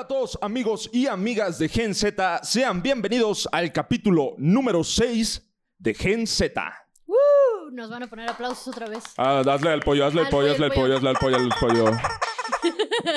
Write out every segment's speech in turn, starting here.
tal a todos amigos y amigas de Gen Z? Sean bienvenidos al capítulo número 6 de Gen Z. ¡Uh! Nos van a poner aplausos otra vez. Ah, hazle al pollo, hazle al pollo, hazle al pollo. hazle al pollo, hazle al pollo.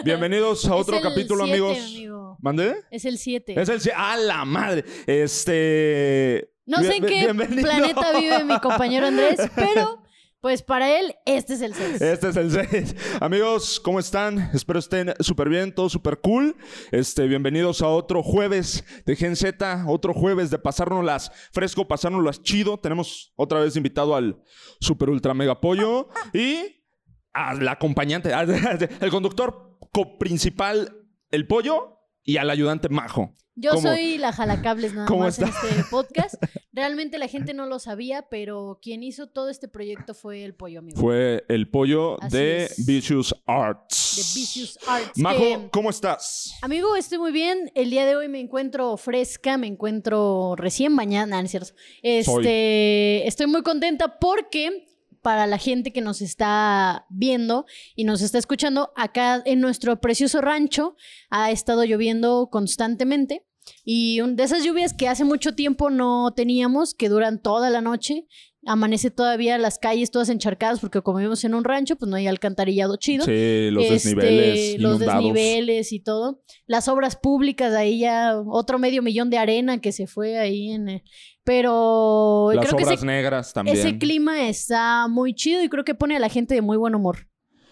Bienvenidos a otro capítulo, amigos. amigo. ¿Mande? Es el 7. Es el... si- ¡A la madre! Este... No sé en qué planeta vive mi compañero Andrés, pero pues para él este es el 6. Este es el 6. Amigos, ¿cómo están? Espero estén súper bien, todo súper cool. Este, bienvenidos a otro jueves de Gen Z, otro jueves de pasárnoslas fresco, pasárnoslas chido. Tenemos otra vez invitado al super ultra mega pollo y al acompañante, al- conductor co- principal, el pollo, y al ayudante majo. Yo ¿Cómo? soy la jalacables nada ¿Cómo más en está? este podcast. Realmente la gente no lo sabía, pero quien hizo todo este proyecto fue el pollo, amigo. Fue el pollo Así de es. Vicious Arts. De Vicious Arts. Majo, que- ¿cómo estás? Amigo, estoy muy bien. El día de hoy me encuentro fresca, me encuentro recién bañada, no es cierto. Este, estoy muy contenta porque para la gente que nos está viendo y nos está escuchando, acá en nuestro precioso rancho ha estado lloviendo constantemente. Y un- de esas lluvias que hace mucho tiempo no teníamos, que duran toda la noche, amanece todavía las calles todas encharcadas, porque como vivimos en un rancho, pues no hay alcantarillado chido. Sí, los Este, desniveles los inundados. desniveles y todo. Las obras públicas, ahí ya otro medio millón de arena que se fue ahí en... Pero Las creo que obras ese, negras también. ese clima está muy chido y creo que pone a la gente de muy buen humor.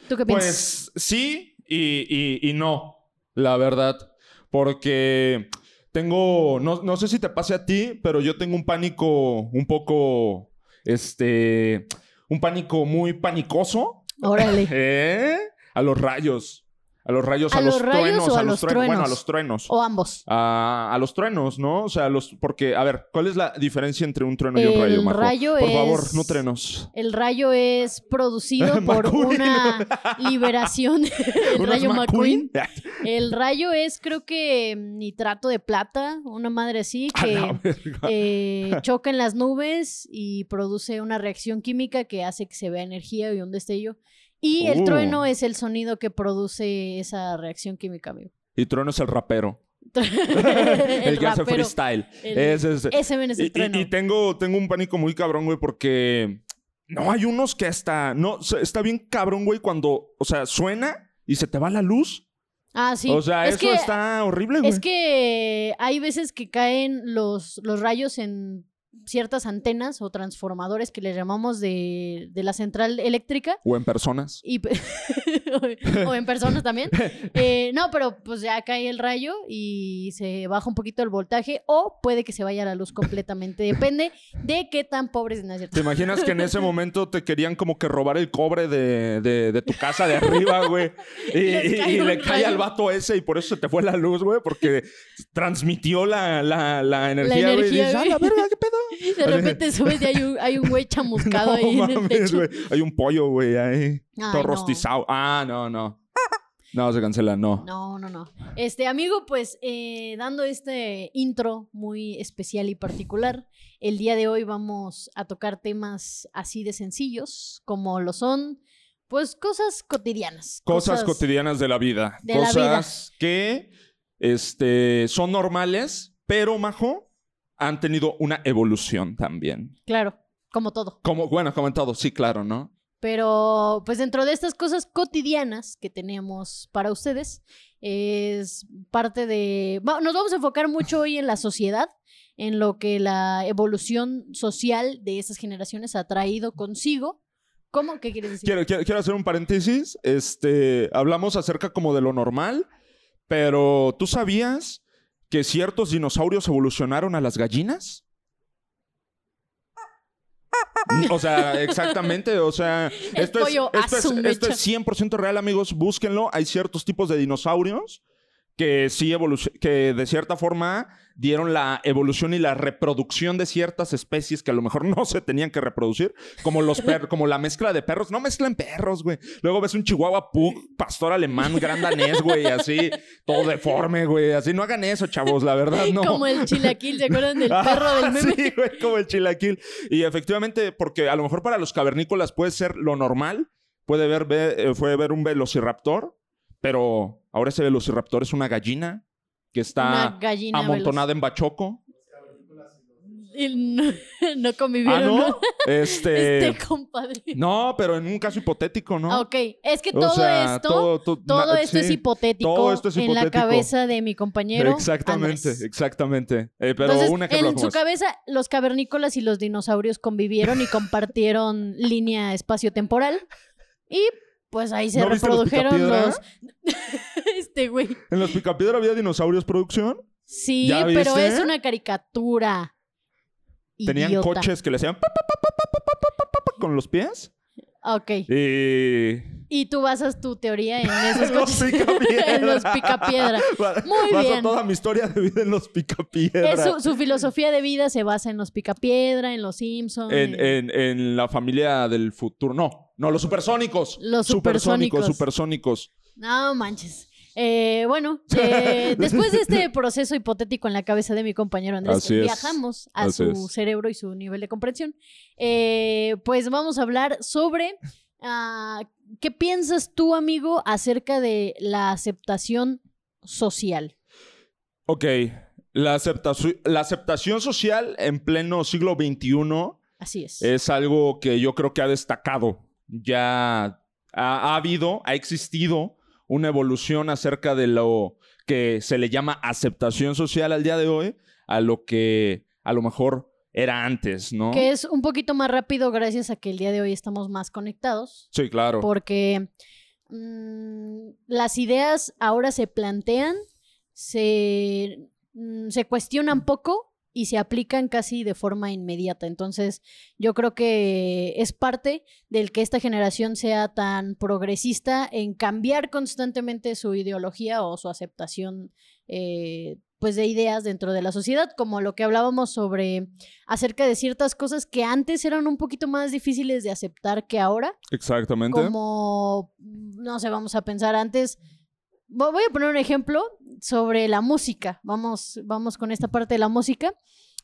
¿Tú qué piensas? Pues sí y, y- y no, la verdad. Porque tengo, no, no sé si te pase a ti, pero yo tengo un pánico un poco, este, un pánico muy panicoso. Órale. ¿Eh? A los rayos. A los rayos, a, ¿A los, los rayos truenos, o a los truenos. Bueno, a los truenos. O ambos. A, a los truenos, ¿no? O sea, los, porque, a ver, ¿cuál es la diferencia entre un trueno y un rayo, Majo? rayo Por es- favor, no trenos. El rayo es producido por una liberación. El ¿Unos rayo McQueen. McQueen? El rayo es, creo que, nitrato de plata, una madre así, que eh, choca en las nubes y produce una reacción química que hace que se vea energía y un destello. Y el Uh. trueno es el sonido que produce esa reacción química, amigo. Y Trueno es el rapero. el el que hace rapero. freestyle. El- Ese es- Ese ven es y, el y- trueno. y tengo, tengo un pánico muy cabrón, güey, porque... No, hay unos que hasta... No, se- está bien cabrón, güey, cuando... O sea, suena y se te va la luz. ah, sí. O sea, es eso que, está horrible, güey. Es que hay veces que caen los, los rayos en ciertas antenas o transformadores que le llamamos de, de la central eléctrica. O en personas. Y, o en personas también. Eh, no, pero pues ya cae el rayo y se baja un poquito el voltaje o puede que se vaya la luz completamente. Depende de qué tan pobres ¿no es cierto? ¿Te imaginas que en ese momento te querían como que robar el cobre de, de- de tu casa de arriba, güey? Y, y- cae y le cae rayo. al vato ese y por eso se te fue la luz, güey, porque transmitió la, la, la energía, güey. Y energía, dices, "Ah, güey". la verga, ¿qué pedo? De repente subes y hay un, hay un güey chamuscado No ahí en el mames, techo. güey. Hay un pollo, güey, ahí. Ay, todo no. rostizado. Ah, no, no. No, se cancela, no. No, no, no. Este, amigo, pues eh, dando este intro muy especial y particular, el día de hoy vamos a tocar temas así de sencillos, como lo son, pues, cosas cotidianas. Cosas, cotidianas de la vida. de la cosas que este, son normales, pero, Majo, han tenido una evolución también. Claro, como todo. Como, bueno, como en todo, sí, claro, ¿no? Pero, pues dentro de estas cosas cotidianas que tenemos para ustedes, es parte de... Nos vamos a enfocar mucho hoy en la sociedad, en lo que la evolución social de estas generaciones ha traído consigo. ¿Cómo? ¿Qué quieres decir? Quiero, quiero, quiero hacer un paréntesis. Este, hablamos acerca como de lo normal, pero ¿tú sabías que ciertos dinosaurios evolucionaron a las gallinas? O sea, exactamente, o sea, esto es, esto, es, esto es 100% real, amigos, búsquenlo. Hay ciertos tipos de dinosaurios que sí que de cierta forma dieron la evolución y la reproducción de ciertas especies que a lo mejor no se tenían que reproducir, como los perros, como la mezcla de perros. No mezclen perros, güey. Luego ves un chihuahua pug, pastor alemán, gran danés, güey, así, todo deforme, güey. Así no hagan eso, chavos, la verdad, no. Como el chilaquil, ¿se acuerdan del Ah, perro del meme? Sí, güey, como el chilaquil. Y efectivamente, porque a lo mejor para los cavernícolas puede ser lo normal. Puede ver, ve- eh, fue ver un velociraptor. Pero ahora ese velociraptor es una gallina que está amontonada en Bachoco. no, no, convivieron. Ah, no. Este... este... compadre. No, pero en un caso hipotético, ¿no? Ok, es que todo esto, todo, esto es hipotético todo esto es hipotético en la cabeza de mi compañero. Exactamente, exactamente. Eh, pero un ejemplo. En su cabeza, los cavernícolas y los dinosaurios convivieron y compartieron línea espacio-temporal. Y pues ahí se reprodujeron los. este güey. ¿En los Picapiedra había dinosaurios producción? Sí, pero es una caricatura. Tenían coches que le hacían con los pies. Ok. Y... y tú basas tu teoría en esos coches. en los picapiedra. Muy Baso bien. toda mi historia de vida en los picapiedra. Su, su, filosofía de vida se basa en los picapiedra, en los Simpsons. En, en... en, la familia del futuro. No, no, los supersónicos. Los supersónicos. Supersónicos, supersónicos. No manches. Eh, bueno, eh, después de este proceso hipotético en la cabeza de mi compañero Andrés, viajamos a su cerebro y su nivel de comprensión, eh, pues vamos a hablar sobre ah, qué piensas tú, amigo, acerca de la aceptación social. Ok, la, la aceptación social en pleno siglo XXI Así es. es algo que yo creo que ha destacado. Ya ha habido, ha existido una evolución acerca de lo que se le llama aceptación social al día de hoy a lo que a lo mejor era antes, ¿no? Que es un poquito más rápido gracias a que el día de hoy estamos más conectados. Sí, claro. Porque mm, las ideas ahora se plantean, se, mm, se cuestionan poco y se aplican casi de forma inmediata. Entonces, yo creo que es parte del que esta generación sea tan progresista en cambiar constantemente su ideología o su aceptación eh, pues de ideas dentro de la sociedad, como lo que hablábamos sobre acerca de ciertas cosas que antes eran un poquito más difíciles de aceptar que ahora. Exactamente. Como, no sé, vamos a pensar antes Voy a poner un ejemplo sobre la música. Vamos, vamos con esta parte de la música.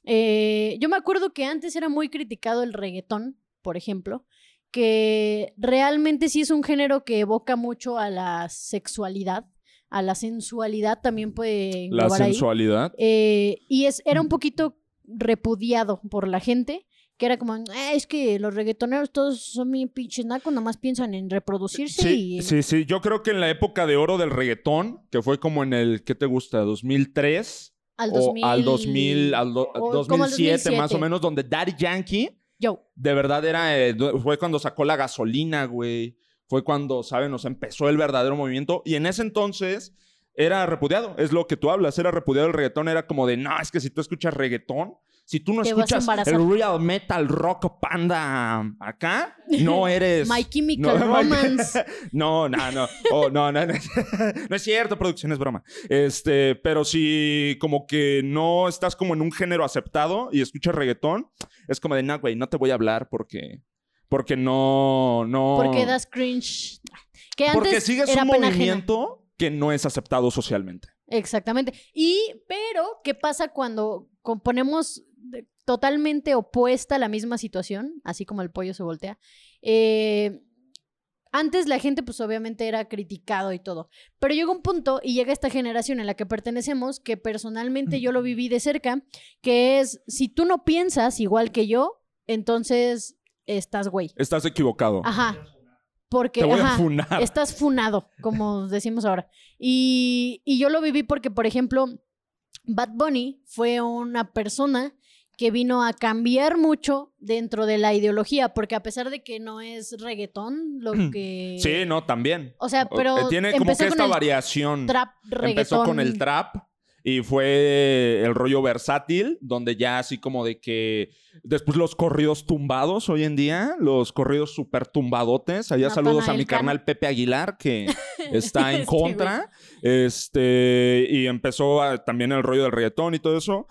Eh, yo me acuerdo que antes era muy criticado el reggaetón, por ejemplo, que realmente sí es un género que evoca mucho a la sexualidad, a la sensualidad también puede La sensualidad. Eh, y es, era un poquito repudiado por la gente que era como, ah, es que los reggaetoneros todos son mi pinches nacos, nomás piensan en reproducirse sí, y... Sí, sí, yo creo que en la época de oro del reggaetón, que fue como en el, ¿qué te gusta? 2003 al 2000, o al 2000, al, 2007, más o menos, donde Daddy Yankee Yo. de verdad era, eh, fue cuando sacó la gasolina, güey. Fue cuando, ¿sabes? Nos empezó el verdadero movimiento. Y en ese entonces era repudiado. Es lo que tú hablas. Era repudiado el reggaetón. Era como de, no, es que si tú escuchas reggaetón, si tú no escuchas el real metal rock panda acá, no eres. My Chemical Romance. no, no, no. Oh, no, no, no. no es cierto, producción es broma. Este, pero si como que no estás como en un género aceptado y escuchas reggaetón, es como de, no, güey, no te voy a hablar porque. Porque no. no... Porque das cringe. Que antes porque sigues un movimiento que no es aceptado socialmente. Exactamente. Y, pero, ¿qué pasa cuando componemos totalmente opuesta a la misma situación, así como el pollo se voltea. Eh, antes la gente pues obviamente era criticado y todo, pero llega un punto y llega esta generación en la que pertenecemos que personalmente yo lo viví de cerca, que es si tú no piensas igual que yo, entonces estás güey. Estás equivocado. Ajá. Porque estás funado, como decimos ahora. Y, y yo lo viví porque, por ejemplo, Bad Bunny fue una persona que vino a cambiar mucho dentro de la ideología, porque a pesar de que no es reggaetón, lo que... Sí, no, también. O sea, pero... Eh, tiene como que esta variación. Trap, reggaetón. Empezó con el trap y fue el rollo versátil, donde ya así como de que... Después los corridos tumbados hoy en día, los corridos súper tumbadotes. Allá saludos a mi carnal Pepe Aguilar, que está en contra. Este, y empezó también el rollo del reggaetón y todo eso.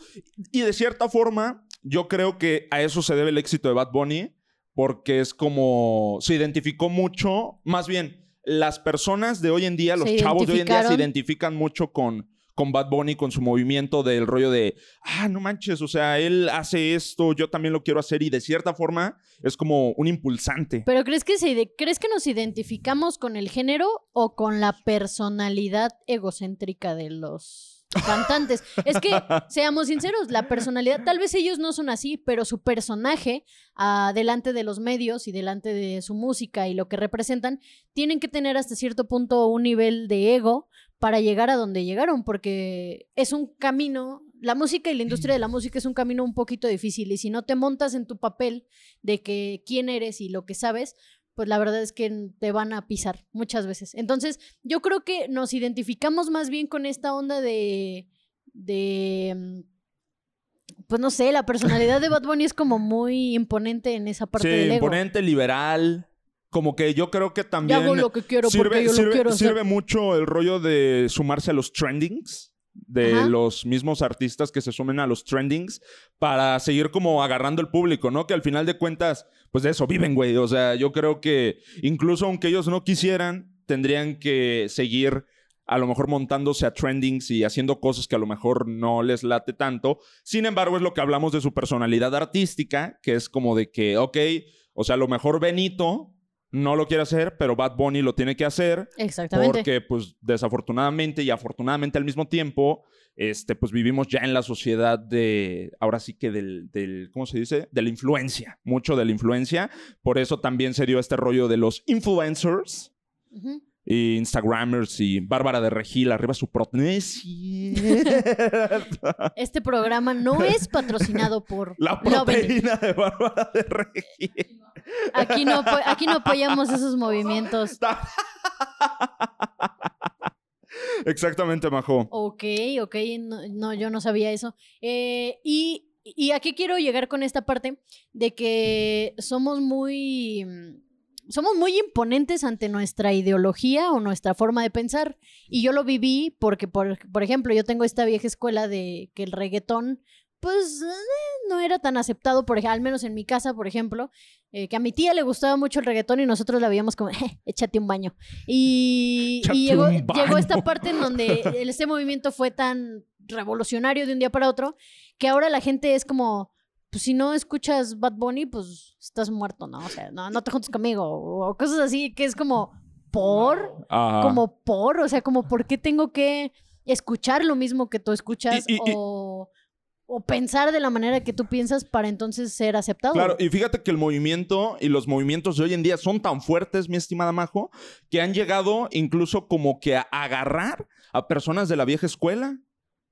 Y de cierta forma, yo creo que a eso se debe el éxito de Bad Bunny, porque es como se identificó mucho, más bien, las personas de hoy en día, los chavos de hoy en día se identifican mucho con, con Bad Bunny, con su movimiento del rollo de, ah, no manches, o sea, él hace esto, yo también lo quiero hacer y de cierta forma es como un impulsante. Pero ¿crees que, se, ¿crees que nos identificamos con el género o con la personalidad egocéntrica de los cantantes. Es que, seamos sinceros, la personalidad, tal vez ellos no son así, pero su personaje, uh, delante de los medios y delante de su música y lo que representan, tienen que tener hasta cierto punto un nivel de ego para llegar a donde llegaron, porque es un camino, la música y la industria de la música es un camino un poquito difícil y si no te montas en tu papel de que quién eres y lo que sabes, pues la verdad es que te van a pisar muchas veces. Entonces, yo creo que nos identificamos más bien con esta onda de. de. Mm, pues no sé, la personalidad de Bad Bunny es como muy imponente en esa parte del ego. imponente, liberal. Como que yo creo que también. hago lo que quiero sirve, porque yo sirve, lo quiero sirve mucho el rollo de sumarse a los trendings de los mismos artistas que se sumen a los trendings para seguir como agarrando el público, ¿no? Que al final de cuentas, pues de eso viven, güey. O sea, yo creo que incluso aunque ellos no quisieran, tendrían que seguir a lo mejor montándose a trendings y haciendo cosas que a lo mejor no les late tanto. Sin embargo, es lo que hablamos de su personalidad artística, que es como de que, ok, o sea, a lo mejor Benito no lo quiere hacer, pero Bad Bunny lo tiene que hacer. Exactamente. Porque, pues, desafortunadamente y afortunadamente al mismo tiempo, este, pues vivimos ya en la sociedad de, ahora sí que del, del, ¿cómo se dice? De la influencia, mucho de la influencia. Por eso también se dio este rollo de los influencers. Instagramers y Bárbara de Regil, arriba su protnesia. Este programa no es patrocinado por la proteína de Bárbara de Regil. Aquí no, aquí no apoyamos esos movimientos. Exactamente, Majo. Ok, ok, no, yo no sabía eso. Eh, y, y aquí quiero llegar con esta parte de que somos muy somos muy imponentes ante nuestra ideología o nuestra forma de pensar. Y yo lo viví porque, por, por ejemplo, yo tengo esta vieja escuela de que el reggaetón pues eh, no era tan aceptado, por al menos en mi casa, por ejemplo, eh, que a mi tía le gustaba mucho el reggaetón y nosotros la veíamos como, eh, échate un baño. Y, llegó, llegó, esta parte en donde este movimiento fue tan revolucionario de un día para otro, que ahora la gente es como, pues si no escuchas Bad Bunny, pues estás muerto, ¿no? O sea, no, no te juntes conmigo, o cosas así, que es como, por, como por, o sea, como, ¿por qué tengo que escuchar lo mismo que tú escuchas? o o pensar de la manera que tú piensas para entonces ser aceptado. Claro, y fíjate que el movimiento y los movimientos de hoy en día son tan fuertes, mi estimada Majo, que han llegado incluso como que a agarrar a personas de la vieja escuela.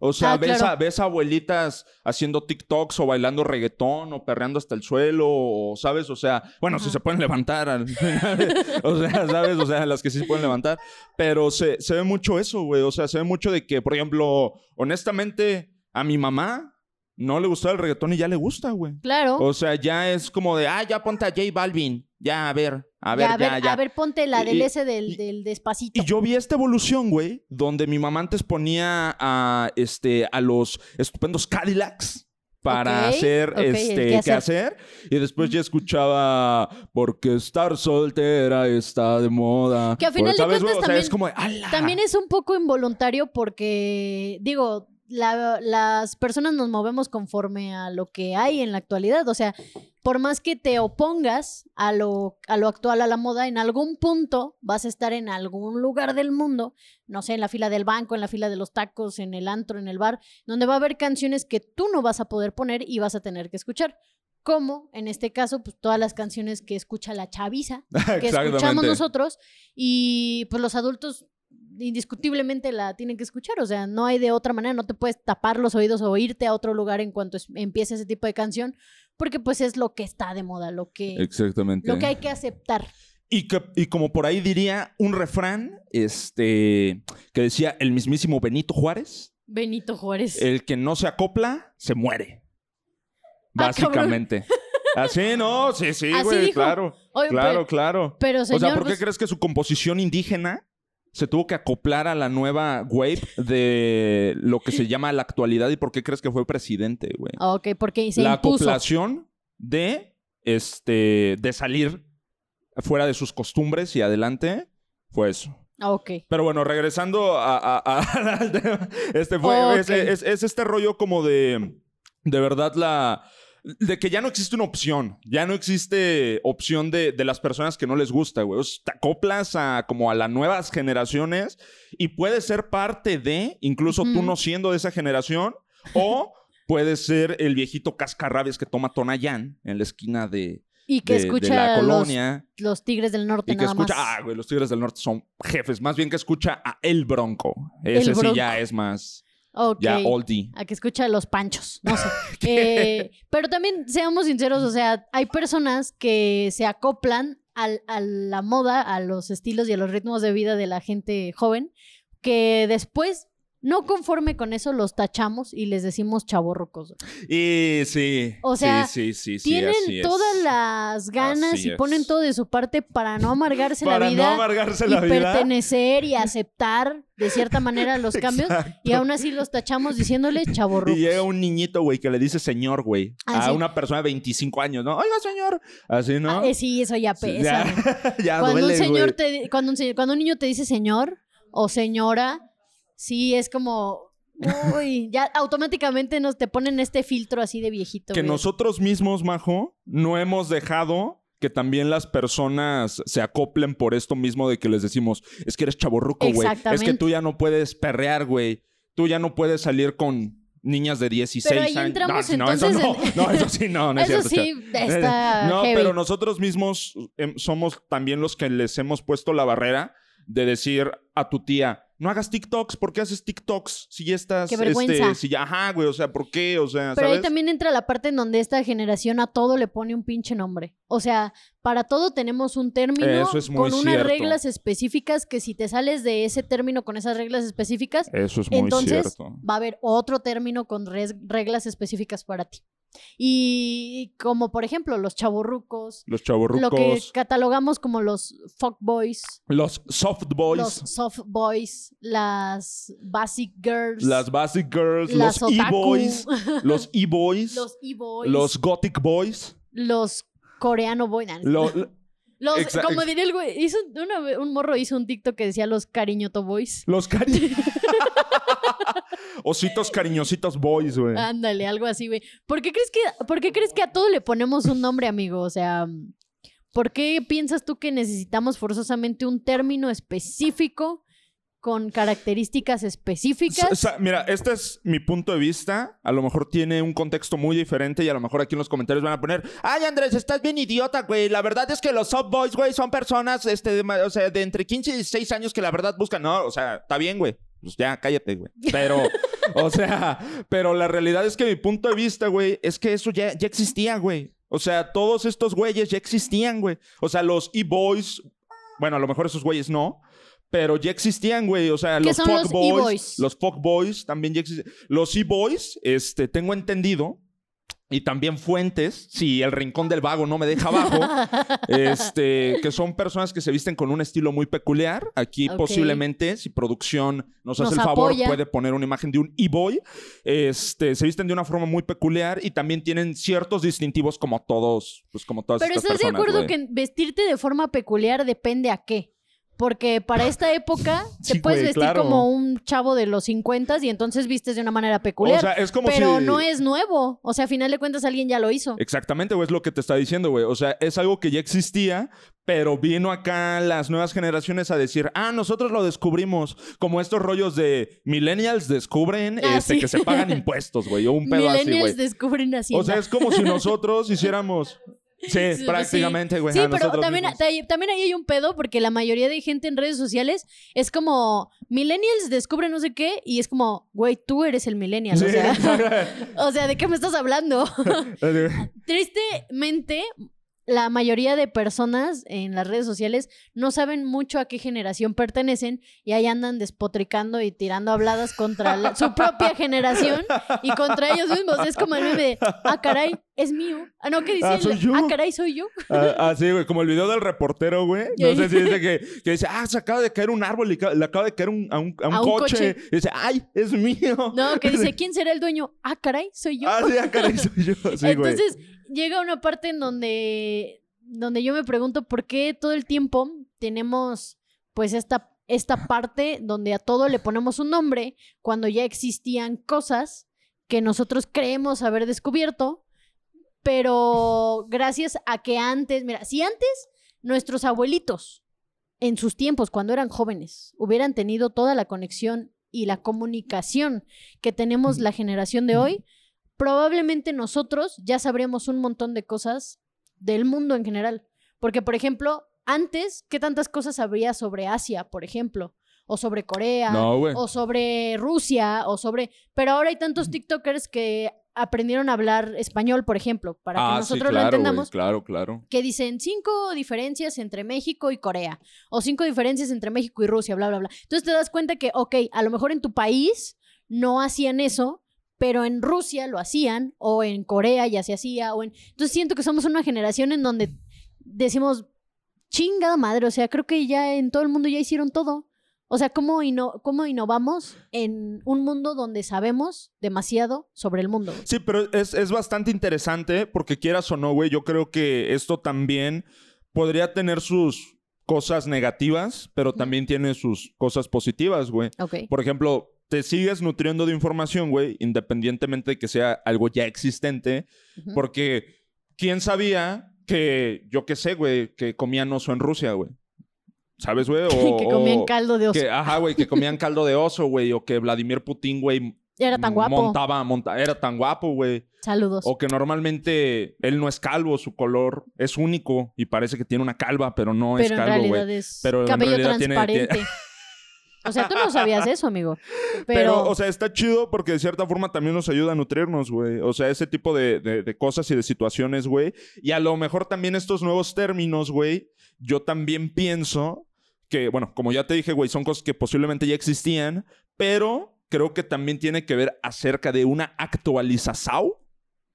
O sea, ah, ves, a, ves, abuelitas haciendo TikToks o bailando reggaetón o perreando hasta el suelo, o, ¿sabes? O sea, bueno, si se pueden levantar. o sea, ¿sabes? O sea, las que sí se pueden levantar. Pero se, se ve mucho eso, güey. O sea, se ve mucho de que, por ejemplo, honestamente, a mi mamá no le gustaba el reggaetón y ya le gusta, güey. Claro. O sea, ya es como de, ah, ya ponte a J Balvin. Ya, a ver, a ver, ya, ya, A ver, ponte la del ese del, despacito. Y yo vi esta evolución, güey, donde mi mamá antes ponía a, este, a los estupendos Cadillacs para hacer este ¿qué, hacer? y después ya escuchaba porque estar soltera está de moda que al final de cuentas también, es como, también es un poco involuntario porque digo las personas nos movemos conforme a lo que hay en la actualidad. O sea, por más que te opongas a lo, a lo actual, a la moda, en algún punto vas a estar en algún lugar del mundo, no sé, en la fila del banco, en la fila de los tacos, en el antro, en el bar, donde va a haber canciones que tú no vas a poder poner y vas a tener que escuchar como en este caso, pues todas las canciones que escucha la chaviza, que escuchamos nosotros, y pues los adultos indiscutiblemente la tienen que escuchar, o sea, no hay de otra manera, no te puedes tapar los oídos o irte a otro lugar en cuanto empiece ese tipo de canción, porque pues es lo que está de moda, lo que, Exactamente. Lo que hay que aceptar. Y, que, y como por ahí diría un refrán, este, que decía el mismísimo Benito Juárez. Benito Juárez. El que no se acopla, se muere. Ah, básicamente. Así, no, sí, sí, güey, claro. claro, claro. Pero, o sea, ¿por qué pues crees que su composición indígena se tuvo que acoplar a la nueva wave de lo que se llama la actualidad y por qué crees que fue presidente, güey. Ok, porque se La acoplación de, este, de salir fuera de sus costumbres y adelante fue eso. Ok. Pero bueno, regresando a, al tema, este fue, es, es, este rollo como de, de verdad la, de que ya no existe una opción, ya no existe opción de, de las personas que no les gusta, güey. O sea, te acoplas a como a las nuevas generaciones y puedes ser parte de, incluso tú no siendo de esa generación, o puedes ser el viejito cascarrabias que toma Tonayán en la esquina de, y que escucha la colonia. Los, Tigres del Norte y que escucha, ah, güey, los Tigres del Norte son jefes. Más bien que escucha a El Bronco. Ese sí ya es más. Ya oldie. A que escucha los panchos. No sé. Eh, pero también, seamos sinceros, o sea, hay personas que se acoplan a la moda, a los estilos y a los ritmos de vida de la gente joven, que después no conforme con eso, los tachamos y les decimos chavorrucos. Y sí. O sea, sí, sí, sí, tienen todas las ganas y ponen todo de su parte para no amargarse la vida. Para no amargarse la y pertenecer y aceptar de cierta manera los cambios. Y aún así los tachamos diciéndole chavorrucos. Y llega un niñito, güey, que le dice señor, güey. Ah, a una persona de 25 años, ¿no? Oiga, señor. Así, ¿no? Ah, eh, sí, eso ya pesa. Ya, cuando un señor te, cuando cuando un niño te dice señor o señora sí es como, uy, ya automáticamente nos te ponen este filtro así de viejito. Que nosotros mismos, Majo, no hemos dejado que también las personas se acoplen por esto mismo de que les decimos, es que eres chaborruco, güey. Es que tú ya no puedes perrear, güey. Tú ya no puedes salir con niñas de 16 pero ahí años. no, no, eso no. No, eso sí, no, no es eso sí está No, pero nosotros mismos em, somos también los que les hemos puesto la barrera de decir a tu tía, no hagas TikToks, ¿por qué haces TikToks? Si ya estás. Qué vergüenza. Este, si ya, ajá, güey, o sea, ¿por qué? O sea, Pero ahí también entra la parte en donde esta generación a todo le pone un pinche nombre. O sea, para todo tenemos un término con unas reglas específicas que si te sales de ese término con esas reglas específicas, Eso es muy entonces va a haber otro término con reglas específicas para ti. Y como por ejemplo los chavorrucos. Los chavorrucos. Lo que catalogamos como los fuck boys. Los soft boys. Los soft boys. Las basic girls. Las basic girls. los e-boys. los e-boys. Los e-boys. Los gothic boys. Los coreano boys. Los, como diría el güey, hizo un morro hizo un TikTok que decía los cariñoto boys. Los cariñotos. Ositos cariñositos boys, güey. Ándale, algo así, güey. ¿Por qué crees que, por qué crees que a todo le ponemos un nombre, amigo? O sea, ¿por qué piensas tú que necesitamos forzosamente un término específico con características específicas. mira, este es mi punto de vista. A lo mejor tiene un contexto muy diferente y a lo mejor aquí en los comentarios van a poner, ay Andrés, estás bien idiota, güey. La verdad es que los soft boys, güey, son personas, este, de, o sea, de entre 15 y 16 años que la verdad buscan, no, o sea, está bien, güey. Pues ya, cállate, güey. Pero, o sea, pero la realidad es que mi punto de vista, güey, es que eso ya, ya existía, güey. O sea, todos estos güeyes ya existían, güey. O sea, los e-boys, bueno, a lo mejor esos güeyes no, pero ya existían, güey. O sea, los fuck boys. Los fuck boys también ya existían. Los e-boys, este, tengo entendido. Y también fuentes, si el rincón del vago no me deja abajo, este, que son personas que se visten con un estilo muy peculiar. Aquí posiblemente, si producción nos, hace el favor, puede poner una imagen de un e-boy. Este, se visten de una forma muy peculiar y también tienen ciertos distintivos como todos, pues como todas Pero estás de acuerdo que vestirte de forma peculiar depende a qué. Porque para esta época te puedes vestir como un chavo de los 50 y entonces vistes de una manera peculiar. O sea, es como pero no es nuevo. O sea, a final de cuentas alguien ya lo hizo. Exactamente, güey, es lo que te está diciendo, güey. O sea, es algo que ya existía, pero vino acá las nuevas generaciones a decir, ah, nosotros lo descubrimos. Como estos rollos de millennials descubren ah, este, que se pagan impuestos, güey. O un pedo así, güey. Millennials descubren así. O sea, es como si nosotros hiciéramos Sí, prácticamente, güey. Sí, pero también, también ahí hay un pedo porque la mayoría de gente en redes sociales es como millennials descubren no sé qué y es como, güey, tú eres el millennial. O, sea, o sea, ¿de qué me estás hablando? Tristemente, la mayoría de personas en las redes sociales no saben mucho a qué generación pertenecen y ahí andan despotricando y tirando habladas contra su propia generación y contra ellos mismos. Es como el meme de, ah, caray, es mío. Ah, no, ¿qué dice? Ah, ah, caray, soy yo. Ah, ah, sí, güey, como el video del reportero, güey. No sé si dice que, que, dice, ah, se acaba de caer un árbol y le acaba de caer un, a, un, coche. Y dice, ay, es mío. No, que dice, ¿quién será el dueño? Ah, caray, soy yo. Ah, sí, ah, caray, soy yo. Sí, Entonces, llega una parte en donde, donde yo me pregunto por qué todo el tiempo tenemos, pues, esta esta parte donde a todo le ponemos un nombre cuando ya existían cosas que nosotros creemos haber descubierto, pero gracias a que antes, mira, si antes nuestros abuelitos en sus tiempos, cuando eran jóvenes, hubieran tenido toda la conexión y la comunicación que tenemos la generación de hoy, probablemente nosotros ya sabríamos un montón de cosas del mundo en general. Porque, por ejemplo, antes, ¿qué tantas cosas habría sobre Asia, por ejemplo? O sobre Corea, o sobre Rusia, o sobre... Pero ahora hay tantos TikTokers que aprendieron a hablar español, por ejemplo, para que ah, nosotros lo entendamos. claro, claro. Que dicen cinco diferencias entre México y Corea, o cinco diferencias entre México y Rusia, bla, bla, bla. Entonces te das cuenta que, ok, a lo mejor en tu país no hacían eso, pero en Rusia lo hacían, o en Corea ya se hacía, o en... Entonces siento que somos una generación en donde decimos, chingada madre, o sea, creo que ya en todo el mundo ya hicieron todo. O sea, ¿cómo, ¿cómo innovamos en un mundo donde sabemos demasiado sobre el mundo? Sí, pero es, es bastante interesante porque quieras o no, güey, yo creo que esto también podría tener sus cosas negativas, pero también tiene sus cosas positivas, güey. Por ejemplo, te sigues nutriendo de información, güey, independientemente de que sea algo ya existente, porque ¿quién sabía que, yo qué sé, güey, que comían oso en Rusia, güey? ¿Sabes, güey? O, que comían caldo de oso. ajá, güey, que comían caldo de oso, güey. O que Vladimir Putin, güey. Era tan guapo. Montaba, monta, era tan guapo, güey. Saludos. O que normalmente él no es calvo, su color es único y parece que tiene una calva, pero no es calvo, güey. Pero cabello transparente. O sea, tú no sabías eso, amigo. Pero... o sea, está chido porque de cierta forma también nos ayuda a nutrirnos, güey. O sea, ese tipo de, de cosas y de situaciones, güey. Y a lo mejor también estos nuevos términos, güey, yo también pienso que, bueno, como ya te dije, güey, son cosas que posiblemente ya existían, pero creo que también tiene que ver acerca de una actualización,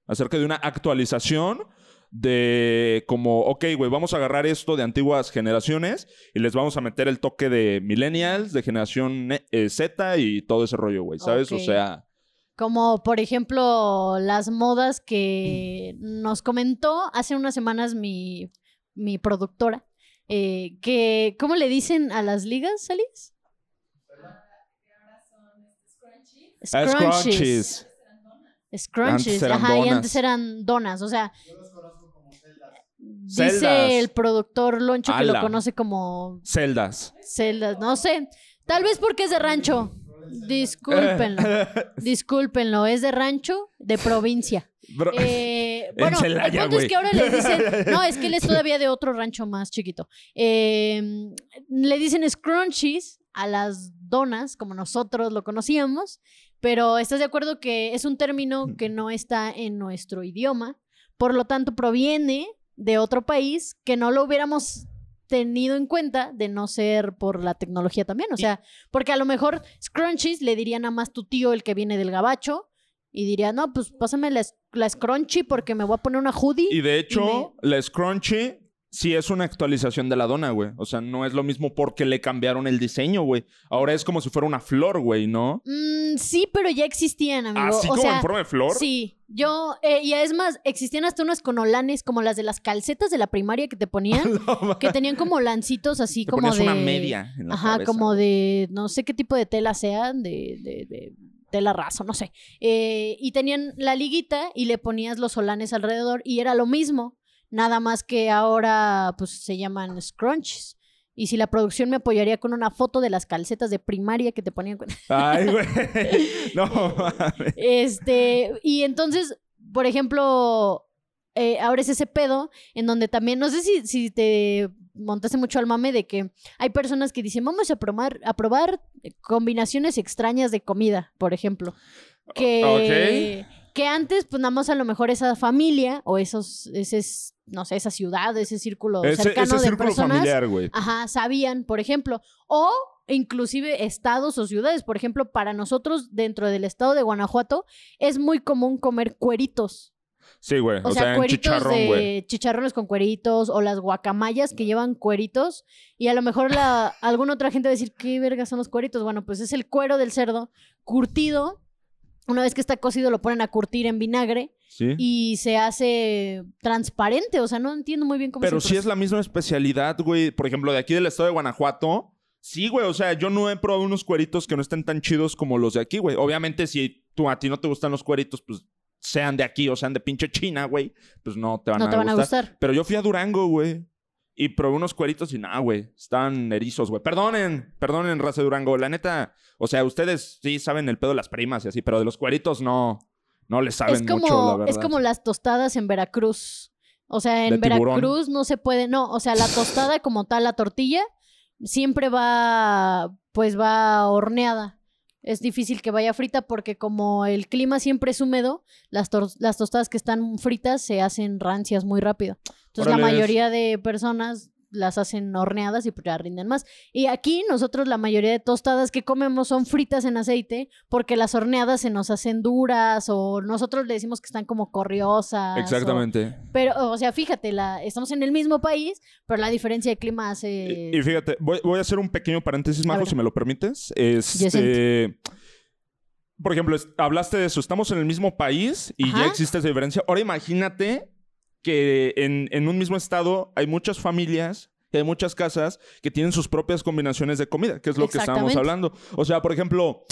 acerca de una actualización de como, ok, güey, vamos a agarrar esto de antiguas generaciones y les vamos a meter el toque de millennials, de generación eh, Z y todo ese rollo, güey, ¿sabes? O sea... Como por ejemplo las modas que nos comentó hace unas semanas mi, mi productora. Eh, que, ¿Cómo le dicen a las ligas, Salis? Scrunchies. Scrunchies. Ajá, y antes eran donas. O sea, dice el productor Loncho que lo conoce como. Celdas. Celdas. No sé. Tal vez porque es de rancho. Discúlpenlo. Discúlpenlo. Es de rancho, de provincia. Eh, bueno, el punto es que ahora le dicen. No, es que él es todavía de otro rancho más chiquito. Em, le dicen scrunchies a las donas, como nosotros lo conocíamos. Pero estás de acuerdo que es un término que no está en nuestro idioma. Por lo tanto, proviene de otro país que no lo hubiéramos tenido en cuenta de no ser por la tecnología también. O sea, porque a lo mejor scrunchies le diría nada más tu tío el que viene del gabacho y diría, no, pues pásame la, la scrunchy porque me voy a poner una hoodie. Y de hecho, la scrunchy sí es una actualización de la dona, güey. O sea, no es lo mismo porque le cambiaron el diseño, güey. Ahora es como si fuera una flor, güey, ¿no? Mm, sí, pero ya existían, amigo. ¿Así como en forma de flor? Sí. Yo, eh, y es más, existían hasta unas con olanes como las de las calcetas de la primaria que te ponían, que tenían como lancitos así como de... una media Ajá, como de, no sé qué tipo de tela sean, de, de, de tela raso, no sé. Eh, y tenían la liguita y le ponías los solanes alrededor y era lo mismo, nada más que ahora pues se llaman scrunchies. Y si la producción me apoyaría con una foto de las calcetas de primaria que te ponían. Ay, güey. No, Este, y entonces, por ejemplo, eh, ahora es ese pedo en donde también, no sé si, si te montaste mucho al mame de que hay personas que dicen, vamos a probar, a probar combinaciones extrañas de comida, por ejemplo. Que, que antes, pues nada más a lo mejor esa familia o esos, ese, no sé, esa ciudad, ese círculo cercano de círculo personas, familiar, ajá, sabían, por ejemplo, o inclusive estados o ciudades, por ejemplo, para nosotros dentro del estado de Guanajuato es muy común comer cueritos. Sí, güey. O, sea, chicharrón, de chicharrones con cueritos o las guacamayas que llevan cueritos. Y a lo mejor la, alguna otra gente va a decir, ¿qué verga son los cueritos? Bueno, pues es el cuero del cerdo curtido. Una vez que está cocido lo ponen a curtir en vinagre. Y se hace transparente. O sea, no entiendo muy bien cómo Pero sí es la misma especialidad, güey. Por ejemplo, de aquí del estado de Guanajuato Sí, güey, o sea, yo no he probado unos cueritos que no estén tan chidos como los de aquí, güey. Obviamente, si tú a ti no te gustan los cueritos, pues sean de aquí o sean de pinche China, güey, pues no te van, no a, te van gustar. a gustar. Pero yo fui a Durango, güey. Y probé unos cueritos y nada, güey. Están erizos, güey. Perdonen, perdonen, raza de Durango. La neta, o sea, ustedes sí saben el pedo de las primas y así, pero de los cueritos no, no les saben Es como, mucho, la verdad. es como las tostadas en Veracruz. O sea, en tiburón. Veracruz no se puede, no, o sea, la tostada como tal, la tortilla, siempre va, pues va horneada. Es difícil que vaya frita porque como el clima siempre es húmedo, las, tor- las tostadas que están fritas se hacen rancias muy rápido. Entonces la mayoría de personas las hacen horneadas y pues ya rinden más. Y aquí nosotros la mayoría de tostadas que comemos son fritas en aceite porque las horneadas se nos hacen duras o nosotros le decimos que están como corriosas. o- Exactamente. pero, o sea, fíjate, la, estamos en el mismo país, pero la diferencia de clima hace... Y, y fíjate, voy, voy a hacer un pequeño paréntesis, Majo, si me lo permites. Este. Por ejemplo, hablaste de eso. Estamos en el mismo país y ya existe esa diferencia. Ahora imagínate que en, en un mismo estado hay muchas familias y hay muchas casas que tienen sus propias combinaciones de comida, que es lo que estábamos hablando. O sea, por ejemplo,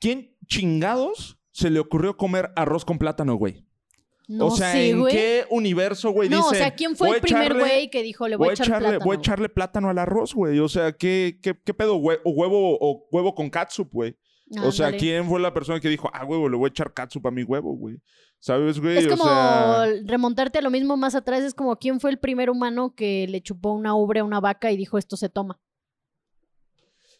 ¿quién chingados se le ocurrió comer arroz con plátano, güey? no o sea, sé, ¿en güey. qué universo, güey? No, o dicen, sea, ¿quién fue "Voy el primer echarle- güey que dijo, le voy, Voy a echar echarle, plátano? voy a echarle plátano al arroz, güey. O sea, ¿qué, qué, qué pedo? o huevo, o huevo con catsup, güey. O sea. ¿quién fue la persona que dijo, ah, huevo, le voy a echar catsup a mi huevo, güey? ¿Sabes, güey? Es O como sea, remontarte a lo mismo más atrás, es como quién fue el primer humano que le chupó una ubre a una vaca y dijo esto se toma.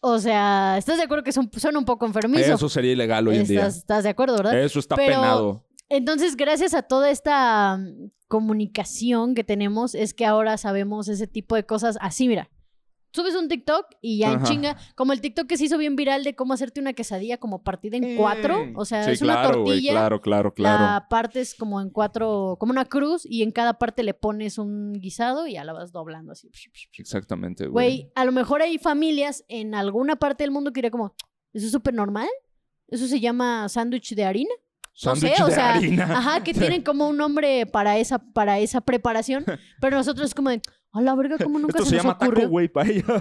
O sea, ¿estás de acuerdo que son, suena un poco enfermizo? eso sería ilegal hoy en día. estás, de acuerdo, ¿verdad? Eso está Pero- penado. Entonces, gracias a toda esta mm, comunicación que tenemos, es que ahora sabemos ese tipo de cosas así, mira. Subes un TikTok y ya en chinga, como el TikTok que se hizo bien viral de cómo hacerte una quesadilla como partida en cuatro, Mm. o sea, Sí, es una claro, tortilla, claro, claro, claro. la partes como en cuatro, como una cruz y en cada parte le pones un guisado y ya la vas doblando así. Exactamente, güey. Güey, a lo mejor hay familias en alguna parte del mundo que diría como, ¿eso es súper normal? ¿Eso se llama sándwich de harina? No sé, o de sea, harina. ajá, que tienen como un nombre para esa, para esa preparación, pero nosotros es como de, a la verga, ¿cómo nunca Esto se, se, nos llama ocurrió? taco, güey, para ellos.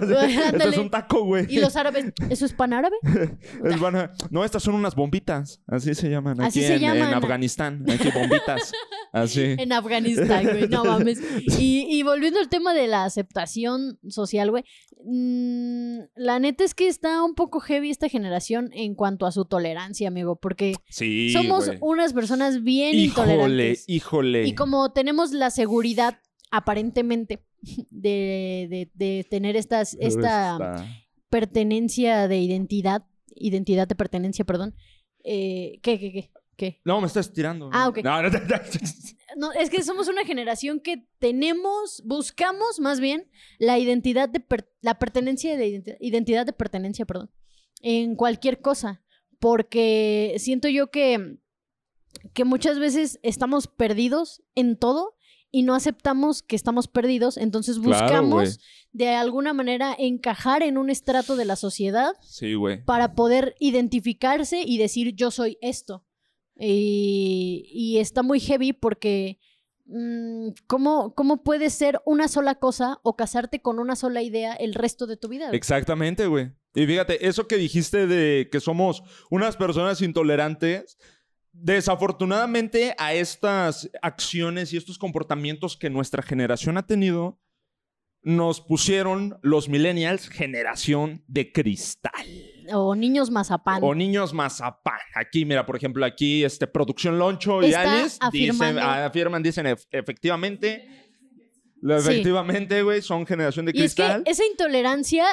Esto es un taco, güey. Y los árabes, ¿eso es pan árabe? Es No, estas son unas bombitas. Así se llaman. Así aquí se en, llaman. en Afganistán. Aquí bombitas. Así. En Afganistán, güey, no mames. Y, y volviendo al tema de la aceptación social, güey, mm, la neta es que está un poco heavy esta generación en cuanto a su tolerancia, amigo, porque Sí, somos güey. unas personas bien Híjole, intolerantes. híjole. Y como tenemos la seguridad, aparentemente, de, de- de tener estas, esta Está- pertenencia de identidad, identidad de pertenencia, perdón. Eh, ¿Qué, qué, qué? ¿Qué? No, me estás tirando. Ah, ok. No, no, no, no. No, es que somos una generación que tenemos, buscamos más bien la identidad de, per- la pertenencia de identidad de pertenencia, perdón, en cualquier cosa. Porque siento yo que, que muchas veces estamos perdidos en todo y no aceptamos que estamos perdidos, entonces buscamos de alguna manera encajar en un estrato de la sociedad Sí, para poder identificarse y decir yo soy esto. Y, y está muy heavy porque mm, ¿cómo, ¿cómo puedes ser una sola cosa o casarte con una sola idea el resto de tu vida? güey? Exactamente, güey. Y fíjate, eso que dijiste de que somos unas personas intolerantes, desafortunadamente a estas acciones y estos comportamientos que nuestra generación ha tenido, nos pusieron los millennials generación de cristal. O niños mazapán. O niños mazapán. Aquí, mira, por ejemplo, aquí, este, Producción Loncho y Alice dicen, afirman, dicen "Ef- efectivamente. Efectivamente, güey, son generación de y es que cristal. esa intolerancia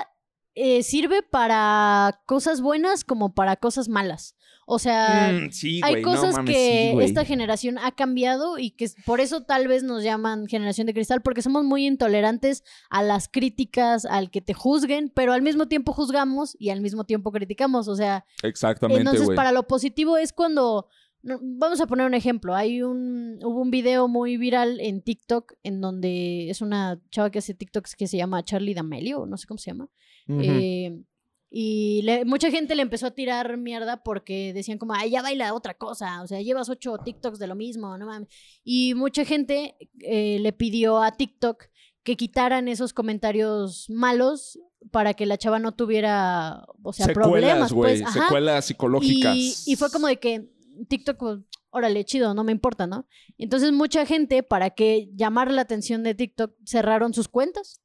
eh, sirve para cosas buenas como para cosas malas. O sea, Mm, sí, hay no cosas mames, que sí, esta generación ha cambiado y que por eso tal vez nos llaman generación de cristal, porque somos muy intolerantes a las críticas, al que te juzguen, pero al mismo tiempo juzgamos y al mismo tiempo criticamos. O sea, Exactamente, entonces para lo positivo es cuando... Vamos a poner un ejemplo. Hay un, hubo un video muy viral en TikTok en donde es una chava que hace TikToks que se llama Charlie D'Amelio, no sé cómo se llama. Eh, y le- mucha gente le empezó a tirar mierda porque decían como, ay, ya baila otra cosa, o sea, llevas ocho TikToks de lo mismo, no mames. Y mucha gente eh, le pidió a TikTok que quitaran esos comentarios malos para que la chava no tuviera, o sea, problemas, pues. Secuelas psicológicas. Y, fue como de que TikTok, pues, órale, chido, no me importa, ¿no? Entonces mucha gente, para que llamar la atención de TikTok, cerraron sus cuentas.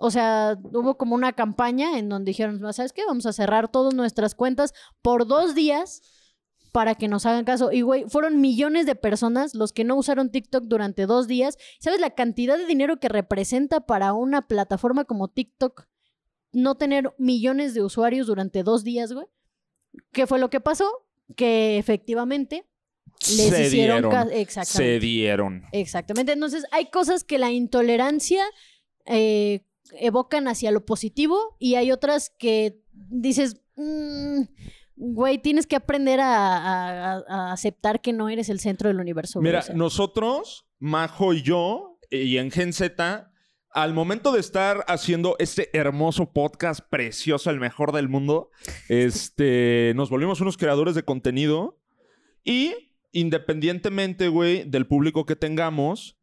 O sea, hubo como una campaña en donde dijeron, ¿sabes qué? Vamos a cerrar todas nuestras cuentas por dos días para que nos hagan caso. Y, güey, fueron millones de personas los que no usaron TikTok durante dos días. ¿Sabes la cantidad de dinero que representa para una plataforma como TikTok no tener millones de usuarios durante dos días, güey? ¿Qué fue lo que pasó? Que efectivamente les se hicieron caso. Exactamente. Se dieron. Exactamente. Entonces, hay cosas que la intolerancia eh, evocan hacia lo positivo y hay otras que dices, mm, Güey, tienes que aprender a, aceptar que no eres el centro del universo. Mira, nosotros, Majo y yo, y en Gen Z, al momento de estar haciendo este hermoso podcast precioso, el mejor del mundo, este, nos volvimos unos creadores de contenido y independientemente, güey, del público que tengamos,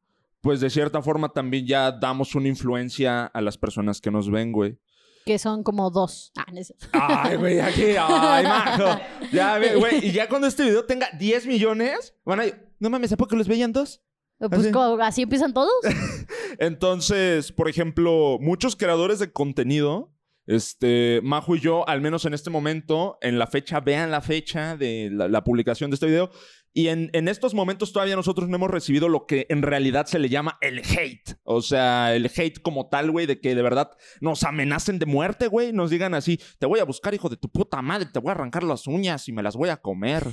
pues de cierta forma también ya damos una influencia a las personas que nos ven, güey que son como dos. Ah, ay, güey, aquí, ay, majo. Ya, güey, y ya cuando este video tenga 10 millones, van a no mames, ¿a poco los veían dos? Pues así, ¿así empiezan todos. Entonces, por ejemplo, muchos creadores de contenido, este, Majo y yo, al menos en este momento, en la fecha, vean la fecha de la publicación de este video, y en, estos momentos todavía nosotros no hemos recibido lo que en realidad se le llama el hate. O sea, el hate como tal, güey, de que de verdad nos amenacen de muerte, güey. Nos digan así, te voy a buscar, hijo de tu puta madre, te voy a arrancar las uñas y me las voy a comer.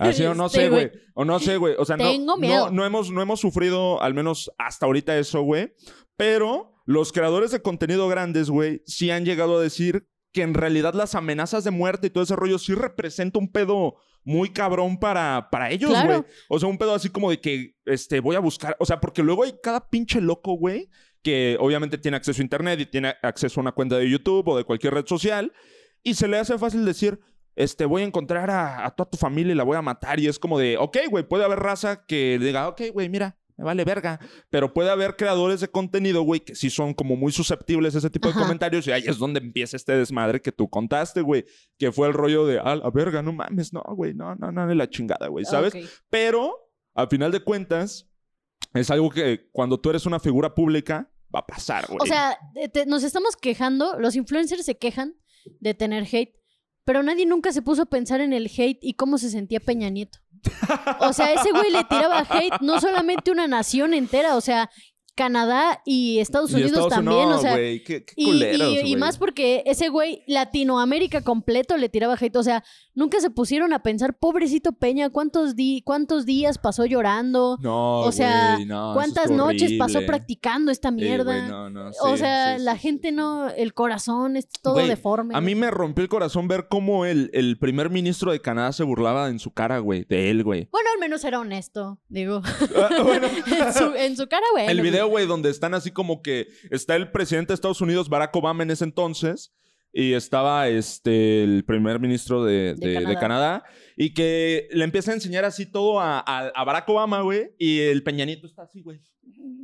Así o no sé, güey. O no sé, güey. O sea, no, no, hemos, no hemos sufrido, al menos hasta ahorita, eso, güey. Pero los creadores de contenido grandes, güey, sí han llegado a decir que en realidad las amenazas de muerte y todo ese rollo sí representa un pedo muy cabrón para, para ellos, güey. O sea, un pedo así como de que este, voy a buscar. O sea, porque luego hay cada pinche loco, güey, que obviamente tiene acceso a internet y tiene acceso a una cuenta de YouTube o de cualquier red social. Y se le hace fácil decir, este, voy a encontrar a, a toda tu familia y la voy a matar. Y es como de, ok, güey, puede haber raza que diga, ok, güey, mira, me vale verga. Pero puede haber creadores de contenido, güey, que sí son como muy susceptibles a ese tipo de comentarios. Y ahí es donde empieza este desmadre que tú contaste, güey. Que fue el rollo de, ah, la verga, no mames, no, güey, no, no, no, de la chingada, güey, ¿sabes? Pero, al final de cuentas, es algo que cuando tú eres una figura pública, va a pasar, güey. O sea, nos estamos quejando, los influencers se quejan de tener hate, pero nadie nunca se puso a pensar en el hate y cómo se sentía Peña Nieto. O sea, ese güey le tiraba hate no solamente una nación entera, o sea, Canadá y Estados Unidos también, o sea, y, más porque ese güey Latinoamérica completo le tiraba hate, o sea, nunca se pusieron a pensar, pobrecito Peña, cuántos cuántos días pasó llorando, no, o sea, cuántas noches pasó practicando esta mierda, o sea, la gente no, el corazón es todo deforme. A mí me rompió el corazón ver cómo el, el primer ministro de Canadá se burlaba en su cara, güey, de él, güey. Bueno, al menos era honesto, digo. Ah, en, su, en, su, cara, güey. El video güey, donde están así como que está el presidente de Estados Unidos, Barack Obama, en ese entonces. Y estaba este, el primer ministro de, Canadá. Y que le empieza a enseñar así todo a, Barack Obama, güey. Y el Peñanito está así, güey.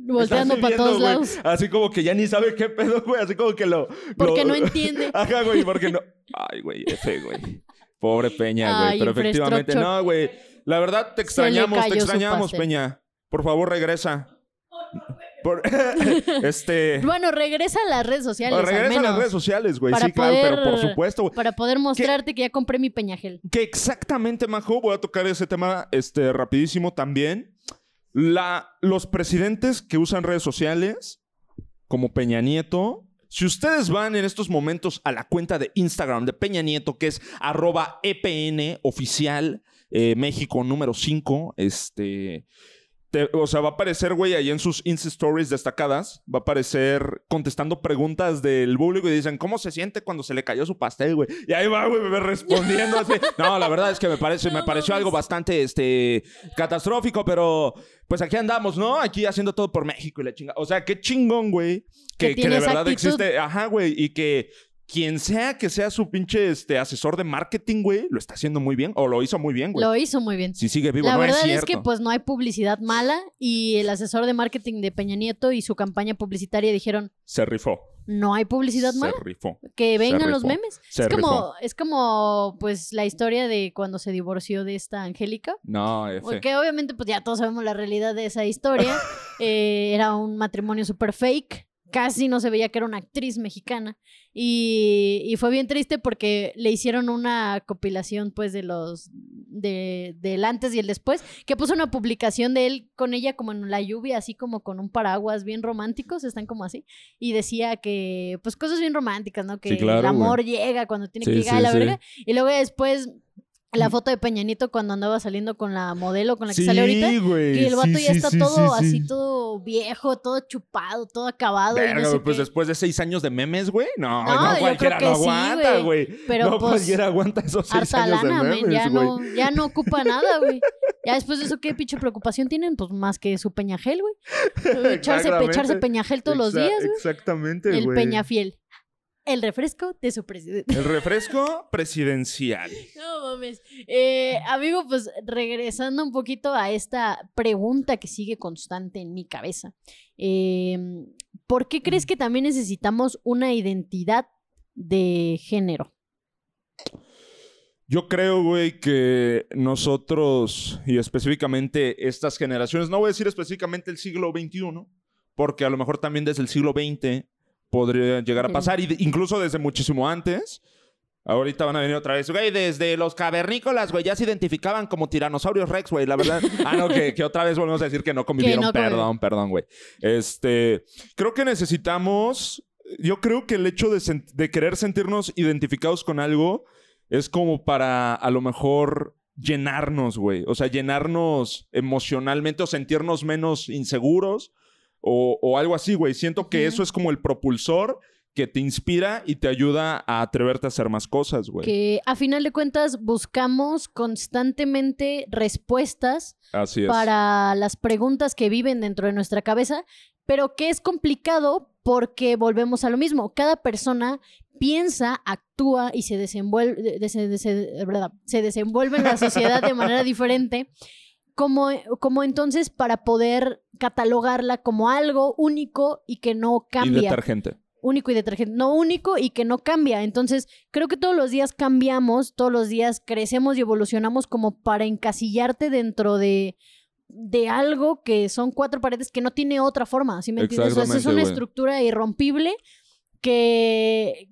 Volteando para todos lados. Así como que ya ni sabe qué pedo, güey. Así como que lo. Porque no entiende. Ajá, güey, porque no. Ay, güey, F, güey. Pobre Peña, güey. Pero efectivamente, no, güey. La verdad, te extrañamos, te extrañamos, Peña. Por favor, regresa. este... Bueno, regresa a las redes sociales. regresa a las redes sociales, güey. Sí, claro, pero por supuesto. Para poder mostrarte que ya compré mi peñagel. Que exactamente, Majo, voy a tocar ese tema este, rapidísimo también. La, los presidentes que usan redes sociales, como Peña Nieto, si ustedes van en estos momentos a la cuenta de Instagram de Peña Nieto, que es arroba EPN oficial eh, México número 5, este o sea, va a aparecer, güey, ahí en sus Insta Stories destacadas, va a aparecer contestando preguntas del público y dicen, ¿cómo se siente cuando se le cayó su pastel, güey? Y ahí va, güey, respondiendo así. No, la verdad es que me parece, me pareció algo bastante, este, catastrófico, pero pues aquí andamos, ¿no? Aquí haciendo todo por México y la chinga. O sea, qué chingón, güey, que, que de verdad existe, ajá, güey, y que quien sea que sea su pinche este, asesor de marketing, güey, lo está haciendo muy bien o lo hizo muy bien, güey. Lo hizo muy bien. Si sigue vivo, La no verdad es es, que pues no hay publicidad mala y el asesor de marketing de Peña Nieto y su campaña publicitaria dijeron, Se rifó. no hay publicidad Se mala. rifó. Que vengan los rifó. memes. Se es como, rifó. es como, pues, la historia de cuando se divorció de esta Angélica. No, F. Porque obviamente, pues ya todos sabemos la realidad de esa historia. Eh, era un matrimonio súper fake. Casi no se veía que era una actriz mexicana. Y, y fue bien triste porque le hicieron una compilación, pues, de los. De, del antes y el después. Que puso una publicación de él con ella como en la lluvia, así como con un paraguas bien románticos. Están como así. Y decía que, pues, cosas bien románticas, ¿no? Que Sí, claro, el amor llega cuando tiene Sí, que llegar sí, a la verga. Y luego después. La Mm. foto de Peñanito cuando andaba saliendo con la modelo con la que sale ahorita. güey. Y el vato sí, ya está sí, todo sí, así, sí. todo viejo, todo chupado, todo acabado. y Verga, no sé güey, pues qué. después de seis años de memes, güey. No, No, cualquiera lo aguanta, güey. Pero, no pues, cualquiera aguanta esos seis años lana, de memes, ya, güey. no, ya no ocupa nada, güey. Ya después de eso, ¿qué pinche preocupación tienen? Pues más que su peñajel, güey. Echarse, echarse peñajel todos los días, güey. Exactamente, El güey. peñafiel. El refresco de su presidente. El refresco presidencial. No mames. Eh, amigo, pues regresando un poquito a esta pregunta que sigue constante en mi cabeza. Eh, ¿Por qué crees que también necesitamos una identidad de género? Yo creo, güey, que nosotros, y específicamente estas generaciones, no voy a decir específicamente el siglo XXI, porque a lo mejor también desde el siglo XX podría llegar a pasar, y de- incluso desde muchísimo antes. Ahorita van a venir otra vez, güey, desde los cavernícolas, güey, ya se identificaban como tiranosaurios rex, güey, la verdad. Ah, no, que, que otra vez volvemos a decir que no convivieron. no perdón, perdón, güey. Este, creo que necesitamos, yo creo que el hecho de querer sentirnos identificados con algo es como para a lo mejor llenarnos, güey. O sea, llenarnos emocionalmente o sentirnos menos inseguros o, o algo así, güey. Siento que eso es como el propulsor que te inspira y te ayuda a atreverte a hacer más cosas, güey. Que a final de cuentas buscamos constantemente respuestas Así para las preguntas que viven dentro de nuestra cabeza, pero que es complicado porque volvemos a lo mismo. Cada persona piensa, actúa y se desenvuelve, se desenvuelve en la sociedad de manera diferente. Como, como entonces para poder catalogarla como algo único y que no Y cambia detergente. único y detergente, no único y que no cambia. Entonces, creo que todos los días cambiamos, todos los días crecemos y evolucionamos como para encasillarte dentro de, de algo que son cuatro paredes que no tiene otra forma, ¿sí me entiendes? O sea, es una estructura irrompible que,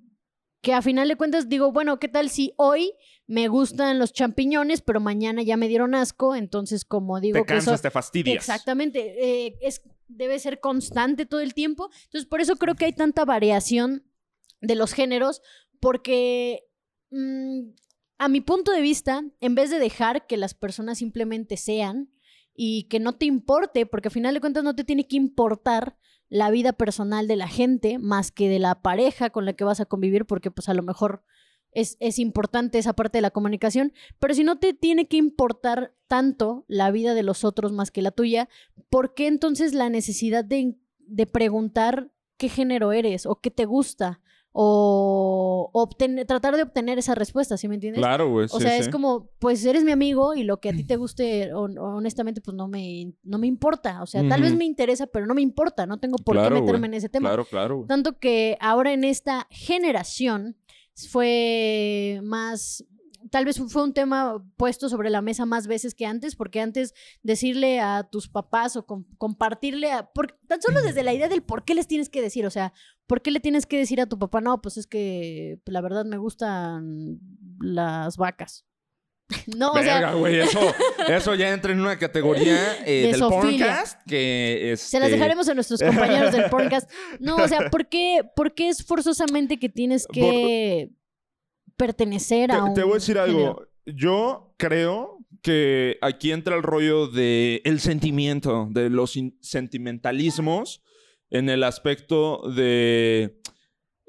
que a final de cuentas digo, bueno, ¿qué tal si hoy me gustan los champiñones, pero mañana ya me dieron asco? Entonces, como digo Te que eso... cansas, te fastidias. Exactamente. eh, es, debe ser constante todo el tiempo. Entonces, por eso creo que hay tanta variación de los géneros, porque mm, a mi punto de vista, en vez de dejar que las personas simplemente sean y que no te importe, porque al final de cuentas no te tiene que importar la vida personal de la gente más que de la pareja con la que vas a convivir, porque pues a lo mejor es, es importante esa parte de la comunicación, pero si no te tiene que importar tanto la vida de los otros más que la tuya, ¿por qué entonces la necesidad de, de preguntar qué género eres o qué te gusta? O obtener, tratar de obtener esa respuesta, ¿sí me entiendes? Claro, güey. O sí, sea, sí. es como, pues eres mi amigo y lo que a ti te guste, hon- honestamente, pues no me, no me importa. O sea, tal vez me interesa, pero no me importa. No tengo por Claro, qué meterme en ese tema. Claro, claro. Tanto que ahora en esta generación fue más, tal vez fue un tema puesto sobre la mesa más veces que antes, porque antes decirle a tus papás o com- compartirle, a, tan solo desde la idea del por qué les tienes que decir, o sea, ¿por qué le tienes que decir a tu papá? No, pues es que pues, la verdad me gustan las vacas. no, o sea, güey, eso, eso ya entra en una categoría eh, De del podcast que es. Se las dejaremos a nuestros compañeros del podcast. No, o sea, ¿por qué, por qué es forzosamente que tienes que pertenecer a un Te, te voy a decir algo. género? Yo creo que aquí entra el rollo de el sentimiento, de los sentimentalismos en el aspecto de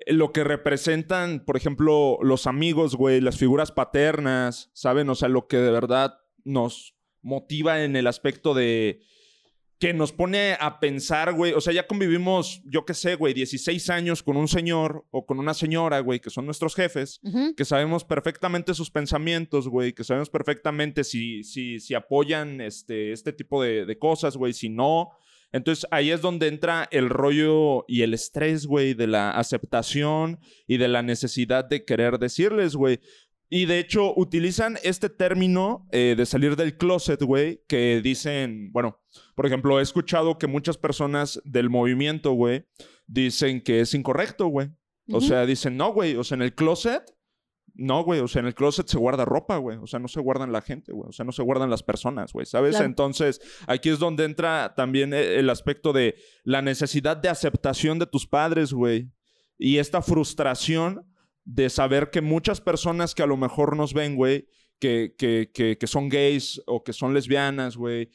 lo que representan, por ejemplo, los amigos, güey, las figuras paternas, ¿saben? O sea, lo que de verdad nos motiva en el aspecto de que nos pone a pensar, güey. O sea, ya convivimos, yo qué sé, güey, 16 años con un señor o con una señora, güey, que son nuestros jefes, que sabemos perfectamente sus pensamientos, güey, que sabemos perfectamente si, si, si apoyan este, este tipo de, de cosas, güey, si no. Entonces ahí es donde entra el rollo y el estrés, güey, de la aceptación y de la necesidad de querer decirles, güey. Y de hecho, utilizan este término eh, de salir del closet, güey, que dicen, bueno, por ejemplo, he escuchado que muchas personas del movimiento, güey, dicen que es incorrecto, güey. O sea, dicen, no, güey, o sea, en el closet, no, güey, o sea, en el closet se guarda ropa, güey. O sea, no se guardan la gente, güey. O sea, no se guardan las personas, güey, ¿sabes? Entonces, aquí es donde entra también eh, el aspecto de la necesidad de aceptación de tus padres, güey. Y esta frustración de saber que muchas personas que a lo mejor nos ven, güey, que, que, que, son gays o que son lesbianas, güey,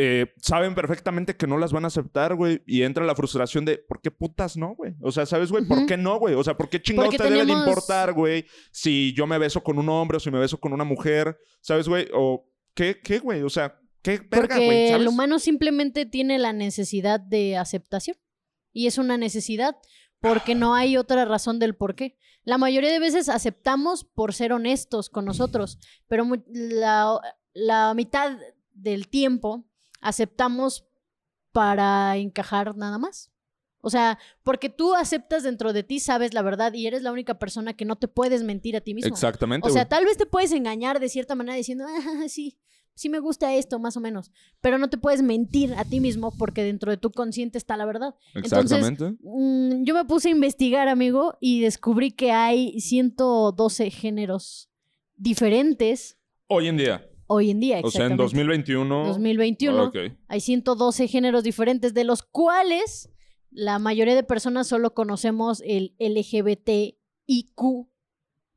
eh, saben perfectamente que no las van a aceptar, güey. Y entra la frustración de, ¿por qué putas no, güey? O sea, ¿sabes, güey? ¿Por qué no, güey? O sea, ¿por qué chingados te debe de importar, güey? Si yo me beso con un hombre o si me beso con una mujer, ¿sabes, güey? O, ¿qué, qué, güey? O sea, ¿qué verga, güey? Porque el humano simplemente tiene la necesidad de aceptación. Y es una necesidad porque no hay otra razón del por qué. La mayoría de veces aceptamos por ser honestos con nosotros, pero la, mitad del tiempo aceptamos para encajar nada más. O sea, porque tú aceptas dentro de ti, sabes la verdad y eres la única persona que no te puedes mentir a ti mismo. Exactamente. O sea, tal vez te puedes engañar de cierta manera diciendo, ah, sí, sí me gusta esto, más o menos. Pero no te puedes mentir a ti mismo porque dentro de tu consciente está la verdad. Exactamente. Entonces, mm, yo me puse a investigar, amigo, y descubrí que hay 112 géneros diferentes. Hoy en día. Hoy en día, O sea, en 2021. 2021 hay 112 géneros diferentes, de los cuales la mayoría de personas solo conocemos el LGBTIQ+,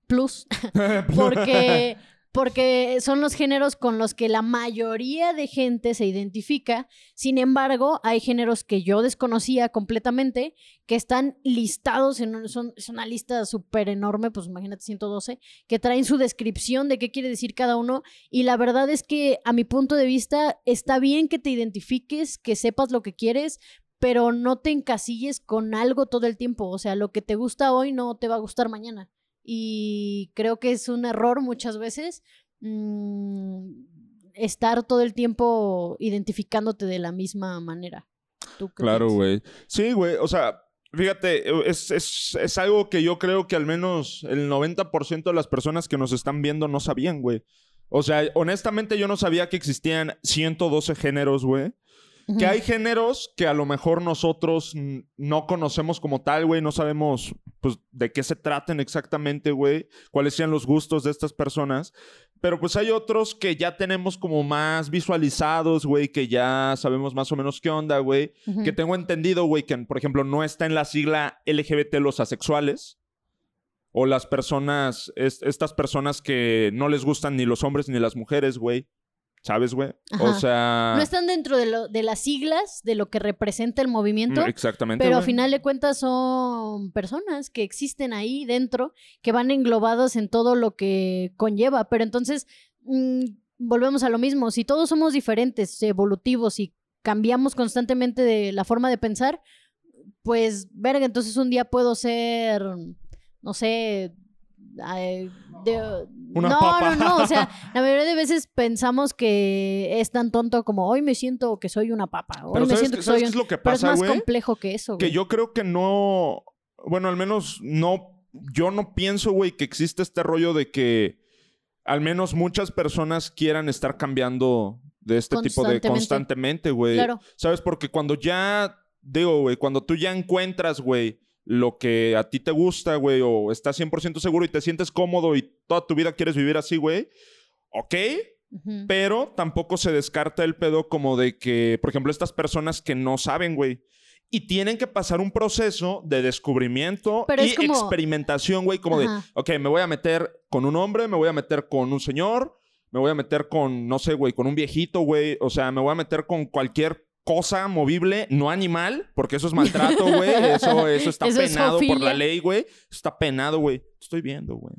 porque porque son los géneros con los que la mayoría de gente se identifica. Sin embargo, hay géneros que yo desconocía completamente, que están listados en son, es una lista súper enorme, pues imagínate 112, que traen su descripción de qué quiere decir cada uno. Y la verdad es que a mi punto de vista está bien que te identifiques, que sepas lo que quieres, pero no te encasilles con algo todo el tiempo. O sea, lo que te gusta hoy no te va a gustar mañana y creo que es un error muchas veces mm, estar todo el tiempo identificándote de la misma manera. claro, güey. Sí, güey. O sea, fíjate, eh, es, es, es, algo que yo creo que al menos el 90% de las personas que nos están viendo no sabían, güey. O sea, honestamente yo no sabía que existían 112 géneros, güey. Que hay géneros que a lo mejor nosotros no conocemos como tal, güey, no sabemos pues de qué se traten exactamente, güey, cuáles sean los gustos de estas personas, pero pues hay otros que ya tenemos como más visualizados, güey, que ya sabemos más o menos qué onda, güey, que tengo entendido, güey, que por ejemplo no está en la sigla LGBT los asexuales. O las personas, estas personas que no les gustan ni los hombres ni las mujeres, güey. ¿Sabes, güey? O sea... No están dentro de, lo, de las siglas, de lo que representa el movimiento. Mm, exactamente. Pero a final de cuentas son personas que existen ahí dentro, que van englobados en todo lo que conlleva. Pero entonces, mm, volvemos a lo mismo. Si todos somos diferentes, evolutivos y cambiamos constantemente de la forma de pensar, pues, verga, entonces un día puedo ser, no sé, no, no, no, o sea, la mayoría de veces pensamos que es tan tonto como hoy me siento que soy una papa, hoy me siento que soy un... Pero es más complejo que eso, Que yo creo que no, bueno, al menos no, yo no pienso, güey, que existe este rollo de que al menos muchas personas quieran estar cambiando de este tipo de constantemente, güey. Claro. ¿Sabes? Porque cuando ya, digo, güey, cuando tú ya encuentras, güey, lo que a ti te gusta, güey, o estás 100% seguro y te sientes cómodo y toda tu vida quieres vivir así, güey, ok, pero tampoco se descarta el pedo como de que, por ejemplo, estas personas que no saben, güey, y tienen que pasar un proceso de descubrimiento y experimentación, güey, como de, ok, me voy a meter con un hombre, me voy a meter con un señor, me voy a meter con, no sé, güey, con un viejito, güey, o sea, me voy a meter con cualquier cosa movible, no animal, porque eso es maltrato, güey. Eso, eso está penado por la ley, güey. Está penado, güey. Estoy viendo, güey.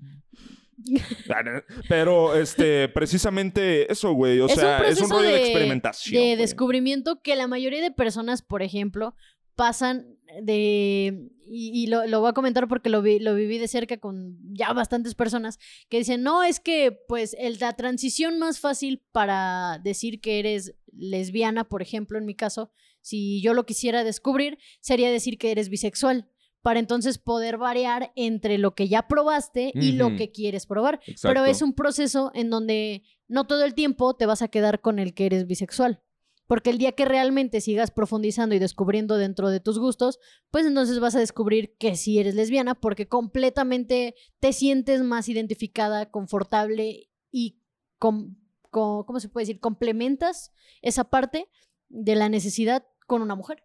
Pero, este, precisamente eso, güey. O sea, es un rollo de, experimentación. De descubrimiento que la mayoría de personas, por ejemplo, pasan de, y, lo, lo, voy a comentar porque lo, vi, lo viví de cerca con ya bastantes personas que dicen, no, es que pues el, la transición más fácil para decir que eres lesbiana, por ejemplo, en mi caso, si yo lo quisiera descubrir, sería decir que eres bisexual para entonces poder variar entre lo que ya probaste y lo que quieres probar. Pero es un proceso en donde no todo el tiempo te vas a quedar con el que eres bisexual. Porque el día que realmente sigas profundizando y descubriendo dentro de tus gustos, pues entonces vas a descubrir que sí eres lesbiana porque completamente te sientes más identificada, confortable y, con, ¿cómo se puede decir? Complementas esa parte de la necesidad con una mujer.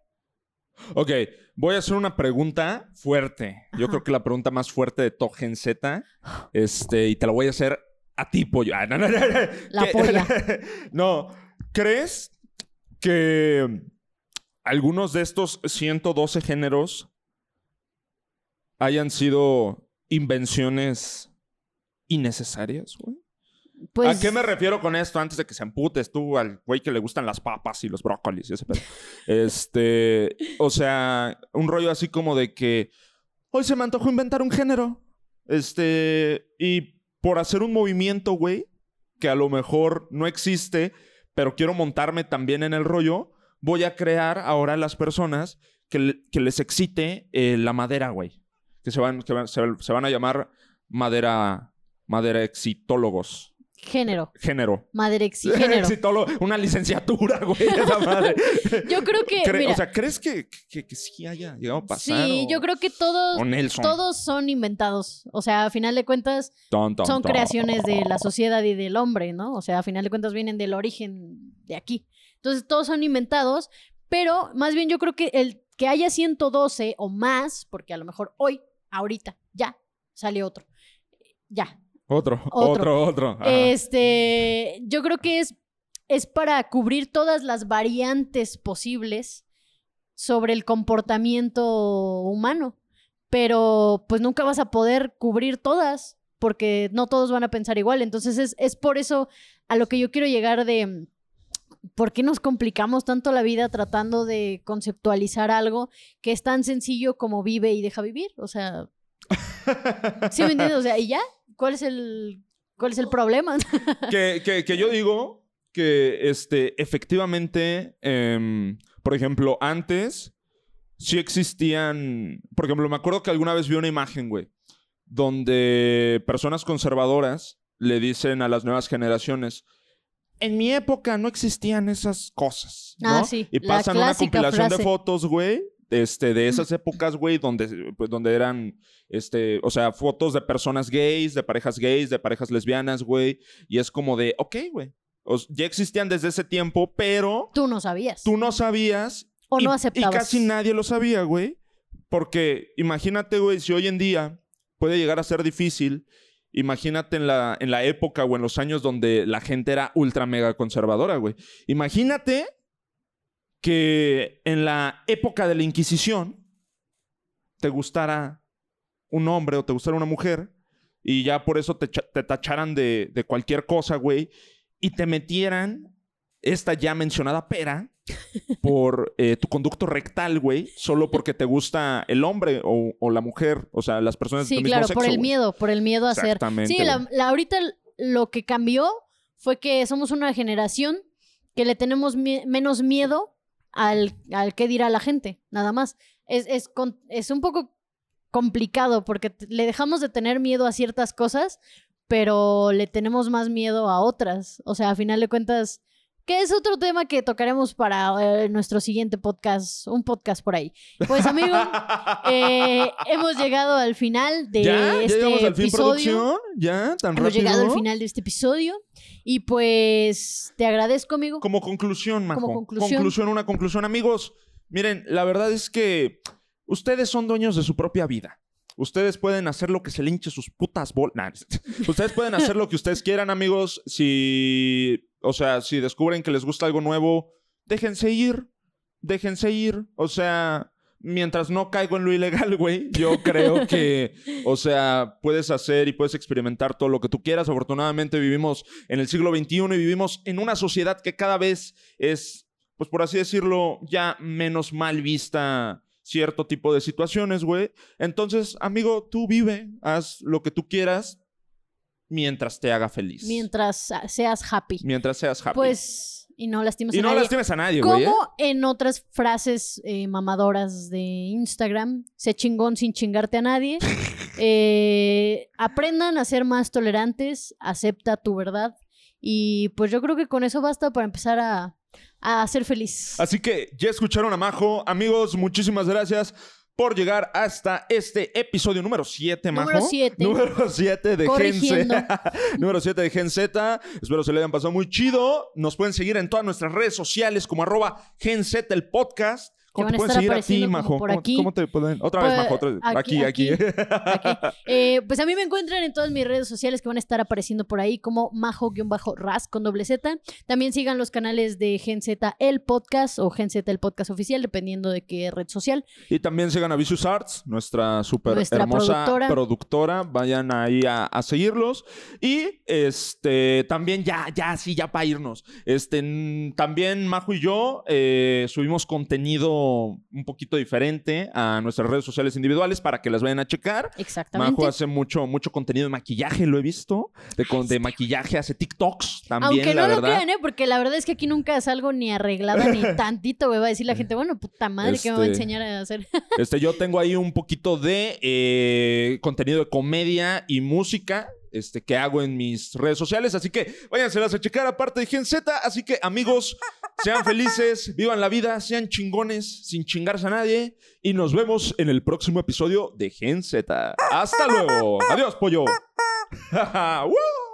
Ok, voy a hacer una pregunta fuerte. Yo creo que la pregunta más fuerte de Togen Z. Este, y te la voy a hacer a ti, pollo. Ah, no, no, no, la polla. no, ¿crees que algunos de estos 112 géneros hayan sido invenciones innecesarias, güey? ¿A qué me pues refiero con esto antes de que se amputes tú al güey que le gustan las papas y los brócolis y ese pedo? Este, o sea, un rollo así como de que hoy se me antojó inventar un género. Este, y por hacer un movimiento, güey, que a lo mejor no existe, pero quiero montarme también en el rollo, voy a crear ahora las personas que, que les excite eh, la madera, güey. Que, se van, que se, se van a llamar madera, madera excitólogos. Género. Género. Madre género. una licenciatura, güey, esa madre. yo creo que. o sea, ¿crees que, que, sí haya llegado a pasar? Sí, yo creo que todos. Todos son inventados. O sea, a final de cuentas. son creaciones de la sociedad y del hombre, ¿no? O sea, a final de cuentas vienen del origen de aquí. Entonces, todos son inventados. Pero más bien yo creo que el que haya 112 o más, porque a lo mejor hoy, ahorita, ya, sale otro. Ya, otro, otro, otro. Este, yo creo que es, es para cubrir todas las variantes posibles sobre el comportamiento humano. Pero pues nunca vas a poder cubrir todas, porque no todos van a pensar igual. Entonces es, es por eso a lo que yo quiero llegar de... ¿Por qué nos complicamos tanto la vida tratando de conceptualizar algo que es tan sencillo como vive y deja vivir? O sea, ¿sí me entiendes? O sea, y ya, ¿Cuál es el, cuál es el problema? que, yo digo que este, efectivamente, em, por ejemplo, antes sí existían. Por ejemplo, me acuerdo que alguna vez vi una imagen, güey, donde personas conservadoras le dicen a las nuevas generaciones. En mi época no existían esas cosas. ¿no? Ah, sí. Y pasan una compilación de fotos, güey, este, de esas épocas, güey, donde, pues, donde eran, este, o sea, fotos de personas gays, de parejas gays, de parejas lesbianas, güey. Y es como de, ok, güey. Ya existían desde ese tiempo, pero... Tú no sabías. Tú no sabías. O no aceptabas. Y casi nadie lo sabía, güey. Porque imagínate, güey, si hoy en día puede llegar a ser difícil, imagínate en la, en la época o en los años donde la gente era ultra mega conservadora, güey. Imagínate que en la época de la Inquisición te gustara un hombre o te gustara una mujer y ya por eso te, tacharan de, cualquier cosa, güey, y te metieran esta ya mencionada pera por eh, tu conducto rectal, güey, solo porque te gusta el hombre o, la mujer, o sea, las personas sí, del mismo sexo. Sí, claro, por el miedo, por el miedo a ser. Exactamente. Sí, la, ahorita lo que cambió fue que somos una generación que le tenemos menos miedo al, al qué dirá la gente, nada más. Es, es, es un poco complicado porque le dejamos de tener miedo a ciertas cosas, pero le tenemos más miedo a otras. O sea, a final de cuentas, que es otro tema que tocaremos para eh, nuestro siguiente podcast, un podcast por ahí. Pues amigo, eh, hemos llegado al final de este episodio. ¿Ya? ¿Tan hemos llegado al final de este episodio y pues te agradezco, amigo. Como conclusión, Majo. Como conclusión. Conclusión, una conclusión. Amigos, miren, la verdad es que ustedes son dueños de su propia vida. Ustedes pueden hacer lo que se le hinche sus putas bolas. ustedes pueden hacer lo que ustedes quieran, amigos. Si o sea, si descubren que les gusta algo nuevo, déjense ir. Déjense ir. O sea, mientras no caigo en lo ilegal, güey, yo creo que, o sea, puedes hacer y puedes experimentar todo lo que tú quieras. Afortunadamente vivimos en el siglo XXI y vivimos en una sociedad que cada vez es, pues por así decirlo, ya menos mal vista cierto tipo de situaciones, güey. Entonces, amigo, tú vive, haz lo que tú quieras mientras te haga feliz. Mientras seas happy. Mientras seas happy. Pues y no lastimes y a no nadie. lastimes a nadie, güey. Como ¿eh? en otras frases eh, mamadoras de Instagram, sé chingón sin chingarte a nadie. Eh, aprendan a ser más tolerantes, acepta tu verdad. Y pues yo creo que con eso basta para empezar a, a ser feliz. Así que ya escucharon a Majo. Amigos, muchísimas gracias por llegar hasta este episodio número 7, Majo. Número 7. Número 7 de Gen. Z. número 7 de Gen Z. Espero se le hayan pasado muy chido. Nos pueden seguir en todas nuestras redes sociales como arroba Gen Z el podcast. ¿Cómo te pueden seguir a ti, Majo? por ¿Cómo, aquí. cómo te pueden...? Otra vez, Majo. Otra vez. Aquí, aquí, aquí. aquí. Eh, pues a mí me encuentran en todas mis redes sociales que van a estar apareciendo por ahí como majo-ras con doble Z. También sigan los canales de Gen Z el podcast o Gen Z el podcast oficial, dependiendo de qué red social. Y también sigan a Vicious Arts, nuestra súper hermosa productora. productora. Vayan ahí a, a seguirlos. Y este también ya, ya, sí, ya para irnos. Este, también Majo y yo eh, subimos contenido un poquito diferente a nuestras redes sociales individuales para que las vayan a checar. Exactamente. Majo hace mucho, mucho contenido de maquillaje, lo he visto. De, maquillaje, hace TikToks también, Aunque la no lo verdad. crean, ¿eh? Porque la verdad es que aquí nunca salgo ni arreglada ni tantito, güey. Va a decir la gente, bueno, puta madre, ¿qué me va a Este- enseñar a hacer? Este, yo tengo ahí un poquito de eh, contenido de comedia y música. Este, que hago en mis redes sociales. Así que váyanselas a checar aparte de Gen Z. Así que, amigos, sean felices, vivan la vida, sean chingones, sin chingarse a nadie. Y nos vemos en el próximo episodio de Gen Z. Hasta luego. Adiós, pollo.